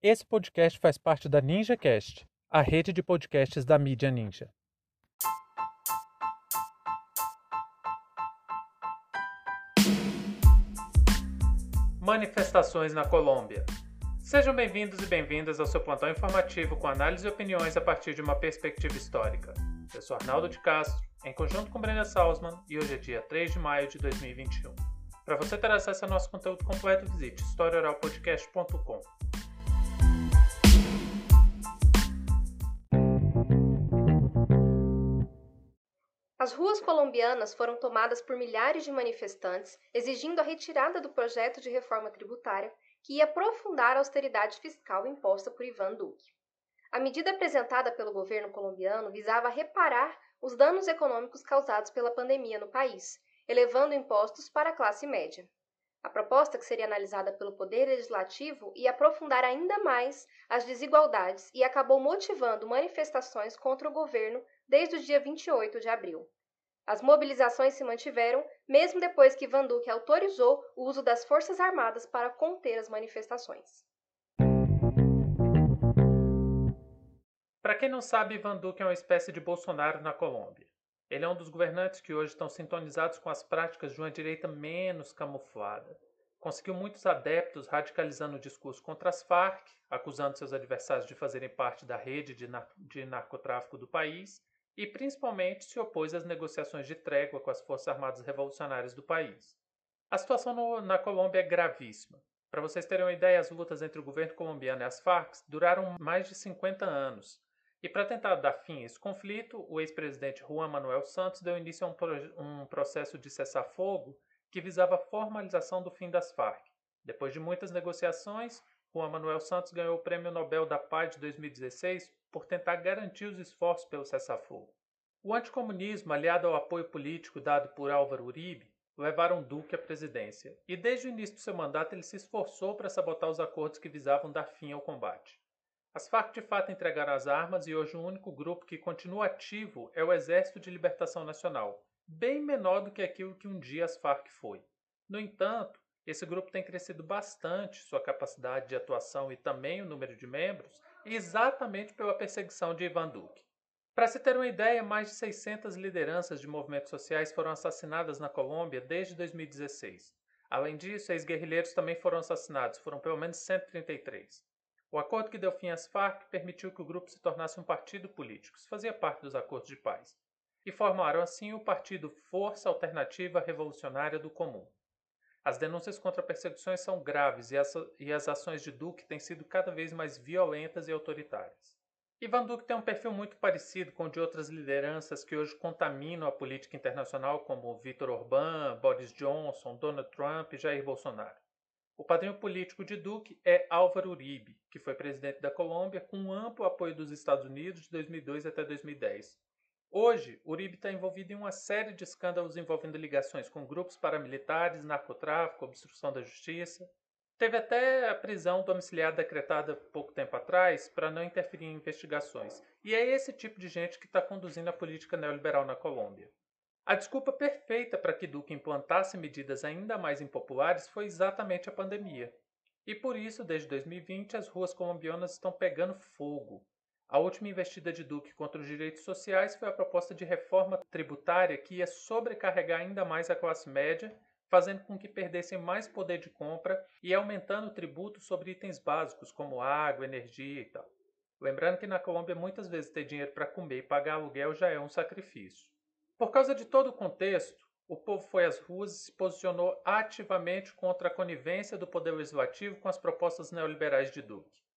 Esse podcast faz parte da NinjaCast, a rede de podcasts da mídia Ninja. Manifestações na Colômbia. Sejam bem-vindos e bem-vindas ao seu plantão informativo com análise e opiniões a partir de uma perspectiva histórica. Eu sou Arnaldo de Castro, em conjunto com Brenda Salzman, e hoje é dia 3 de maio de 2021. Para você ter acesso ao nosso conteúdo completo, visite historiaoralpodcast.com. As ruas colombianas foram tomadas por milhares de manifestantes exigindo a retirada do projeto de reforma tributária que ia aprofundar a austeridade fiscal imposta por Ivan Duque. A medida apresentada pelo governo colombiano visava reparar os danos econômicos causados pela pandemia no país, elevando impostos para a classe média. A proposta, que seria analisada pelo Poder Legislativo, ia aprofundar ainda mais as desigualdades e acabou motivando manifestações contra o governo desde o dia 28 de abril. As mobilizações se mantiveram mesmo depois que Van Duque autorizou o uso das Forças Armadas para conter as manifestações. Para quem não sabe, Van Duque é uma espécie de Bolsonaro na Colômbia. Ele é um dos governantes que hoje estão sintonizados com as práticas de uma direita menos camuflada. Conseguiu muitos adeptos radicalizando o discurso contra as Farc, acusando seus adversários de fazerem parte da rede de, nar de narcotráfico do país, e principalmente se opôs às negociações de trégua com as Forças Armadas Revolucionárias do país. A situação no, na Colômbia é gravíssima. Para vocês terem uma ideia, as lutas entre o governo colombiano e as Farc duraram mais de 50 anos. E para tentar dar fim a esse conflito, o ex-presidente Juan Manuel Santos deu início a um, pro um processo de cessar-fogo que visava a formalização do fim das Farc. Depois de muitas negociações, Juan Manuel Santos ganhou o Prêmio Nobel da Paz de 2016 por tentar garantir os esforços pelo cessar-fogo. O anticomunismo, aliado ao apoio político dado por Álvaro Uribe, levaram Duque à presidência, e desde o início do seu mandato ele se esforçou para sabotar os acordos que visavam dar fim ao combate. As Farc de fato entregaram as armas e hoje o único grupo que continua ativo é o Exército de Libertação Nacional, bem menor do que aquilo que um dia as Farc foi. No entanto, esse grupo tem crescido bastante sua capacidade de atuação e também o número de membros, exatamente pela perseguição de Ivan Duque. Para se ter uma ideia, mais de 600 lideranças de movimentos sociais foram assassinadas na Colômbia desde 2016. Além disso, ex-guerrilheiros também foram assassinados, foram pelo menos 133. O acordo que deu fim às Farc permitiu que o grupo se tornasse um partido político, isso fazia parte dos acordos de paz, e formaram assim o partido Força Alternativa Revolucionária do Comum. As denúncias contra perseguições são graves e as, e as ações de Duque têm sido cada vez mais violentas e autoritárias. Ivan Duque tem um perfil muito parecido com o de outras lideranças que hoje contaminam a política internacional, como Vítor Orbán, Boris Johnson, Donald Trump e Jair Bolsonaro. O padrinho político de Duque é Álvaro Uribe, que foi presidente da Colômbia com amplo apoio dos Estados Unidos de 2002 até 2010. Hoje, Uribe está envolvido em uma série de escândalos envolvendo ligações com grupos paramilitares, narcotráfico, obstrução da justiça. Teve até a prisão domiciliar decretada pouco tempo atrás para não interferir em investigações. E é esse tipo de gente que está conduzindo a política neoliberal na Colômbia. A desculpa perfeita para que Duque implantasse medidas ainda mais impopulares foi exatamente a pandemia. E por isso, desde 2020, as ruas colombianas estão pegando fogo. A última investida de Duque contra os direitos sociais foi a proposta de reforma tributária que ia sobrecarregar ainda mais a classe média, fazendo com que perdessem mais poder de compra e aumentando o tributo sobre itens básicos como água, energia e tal. Lembrando que na Colômbia muitas vezes ter dinheiro para comer e pagar aluguel já é um sacrifício. Por causa de todo o contexto, o povo foi às ruas e se posicionou ativamente contra a conivência do poder legislativo com as propostas neoliberais de Duque.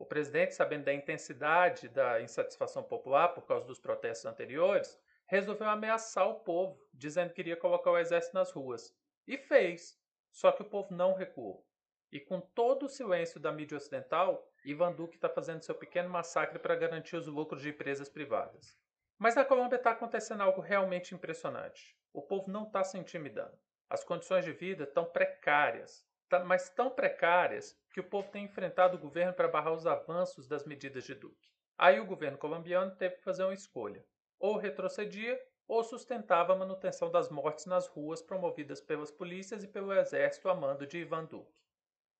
O presidente, sabendo da intensidade da insatisfação popular por causa dos protestos anteriores, resolveu ameaçar o povo, dizendo que iria colocar o exército nas ruas. E fez. Só que o povo não recuou. E com todo o silêncio da mídia ocidental, Ivan Duque está fazendo seu pequeno massacre para garantir os lucros de empresas privadas. Mas na Colômbia está acontecendo algo realmente impressionante. O povo não está se intimidando. As condições de vida estão precárias mas tão precárias que o povo tem enfrentado o governo para barrar os avanços das medidas de Duque. Aí o governo colombiano teve que fazer uma escolha: ou retrocedia ou sustentava a manutenção das mortes nas ruas promovidas pelas polícias e pelo exército a mando de Ivan Duque.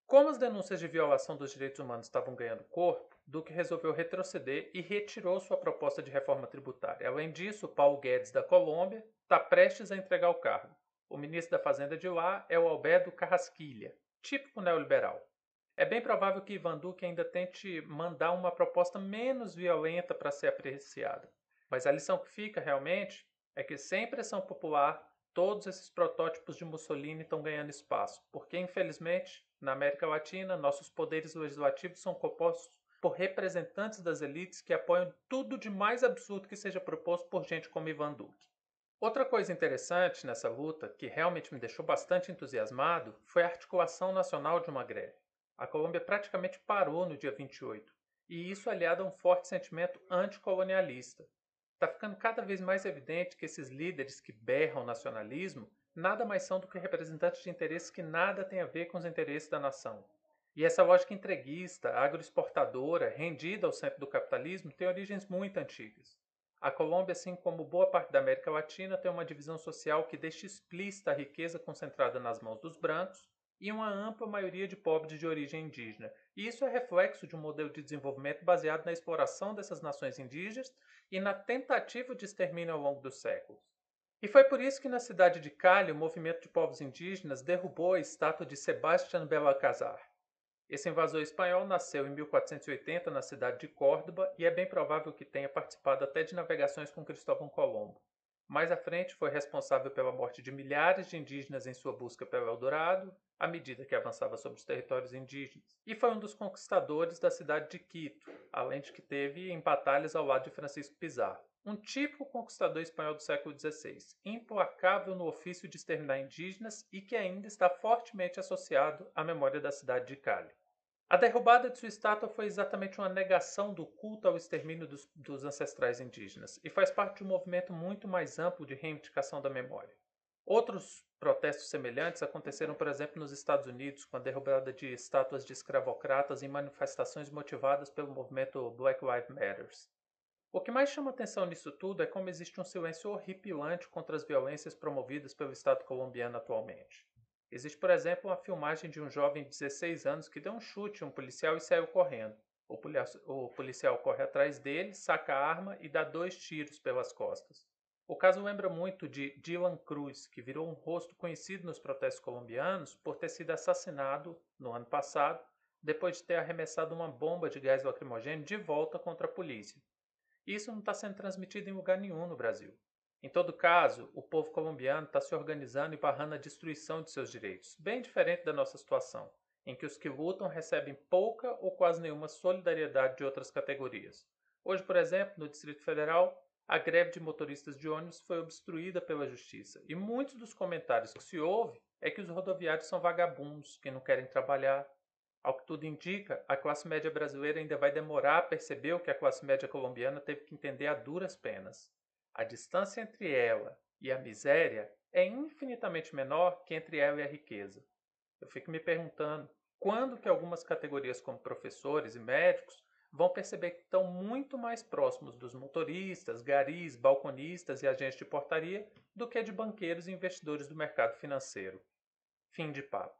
Como as denúncias de violação dos direitos humanos estavam ganhando corpo, Duque resolveu retroceder e retirou sua proposta de reforma tributária. Além disso, Paulo Guedes, da Colômbia, está prestes a entregar o cargo. O ministro da Fazenda de lá é o Alberto Carrasquilha, típico neoliberal. É bem provável que Ivan Duque ainda tente mandar uma proposta menos violenta para ser apreciada. Mas a lição que fica realmente é que sem pressão popular, todos esses protótipos de Mussolini estão ganhando espaço, porque infelizmente, na América Latina, nossos poderes legislativos são compostos por representantes das elites que apoiam tudo de mais absurdo que seja proposto por gente como Ivan Duque. Outra coisa interessante nessa luta, que realmente me deixou bastante entusiasmado, foi a articulação nacional de uma greve. A Colômbia praticamente parou no dia 28, e isso aliado a um forte sentimento anticolonialista. Está ficando cada vez mais evidente que esses líderes que berram nacionalismo nada mais são do que representantes de interesses que nada têm a ver com os interesses da nação. E essa lógica entreguista, agroexportadora, rendida ao centro do capitalismo, tem origens muito antigas. A Colômbia, assim como boa parte da América Latina, tem uma divisão social que deixa explícita a riqueza concentrada nas mãos dos brancos e uma ampla maioria de pobres de origem indígena. E isso é reflexo de um modelo de desenvolvimento baseado na exploração dessas nações indígenas e na tentativa de extermínio ao longo dos séculos. E foi por isso que na cidade de Cali o movimento de povos indígenas derrubou a estátua de Sebastián Belalcázar. Esse invasor espanhol nasceu em 1480 na cidade de Córdoba e é bem provável que tenha participado até de navegações com Cristóvão Colombo. Mais à frente, foi responsável pela morte de milhares de indígenas em sua busca pelo Eldorado, à medida que avançava sobre os territórios indígenas, e foi um dos conquistadores da cidade de Quito, além de que teve em batalhas ao lado de Francisco Pizarro. Um típico conquistador espanhol do século XVI, implacável no ofício de exterminar indígenas e que ainda está fortemente associado à memória da cidade de Cali. A derrubada de sua estátua foi exatamente uma negação do culto ao extermínio dos, dos, ancestrais indígenas e faz parte de um movimento muito mais amplo de reivindicação da memória. Outros protestos semelhantes aconteceram, por exemplo, nos Estados Unidos, com a derrubada de estátuas de escravocratas em manifestações motivadas pelo movimento Black Lives Matter. O que mais chama atenção nisso tudo é como existe um silêncio horripilante contra as violências promovidas pelo Estado colombiano atualmente. Existe, por exemplo, uma filmagem de um jovem de 16 anos que deu um chute a um policial e saiu correndo. O, o policial corre atrás dele, saca a arma e dá dois tiros pelas costas. O caso lembra muito de Dylan Cruz, que virou um rosto conhecido nos protestos colombianos por ter sido assassinado no ano passado, depois de ter arremessado uma bomba de gás lacrimogêneo de volta contra a polícia. Isso não está sendo transmitido em lugar nenhum no Brasil. Em todo caso, o povo colombiano está se organizando e barrando a destruição de seus direitos, bem diferente da nossa situação, em que os que lutam recebem pouca ou quase nenhuma solidariedade de outras categorias. Hoje, por exemplo, no Distrito Federal, a greve de motoristas de ônibus foi obstruída pela justiça, e muitos dos comentários que se ouve é que os rodoviários são vagabundos, que não querem trabalhar. Ao que tudo indica, a classe média brasileira ainda vai demorar a perceber o que a classe média colombiana teve que entender a duras penas. A distância entre ela e a miséria é infinitamente menor que entre ela e a riqueza. Eu fico me perguntando quando que algumas categorias como professores e médicos vão perceber que estão muito mais próximos dos motoristas, garis, balconistas e agentes de portaria do que de banqueiros e investidores do mercado financeiro. Fim de papo.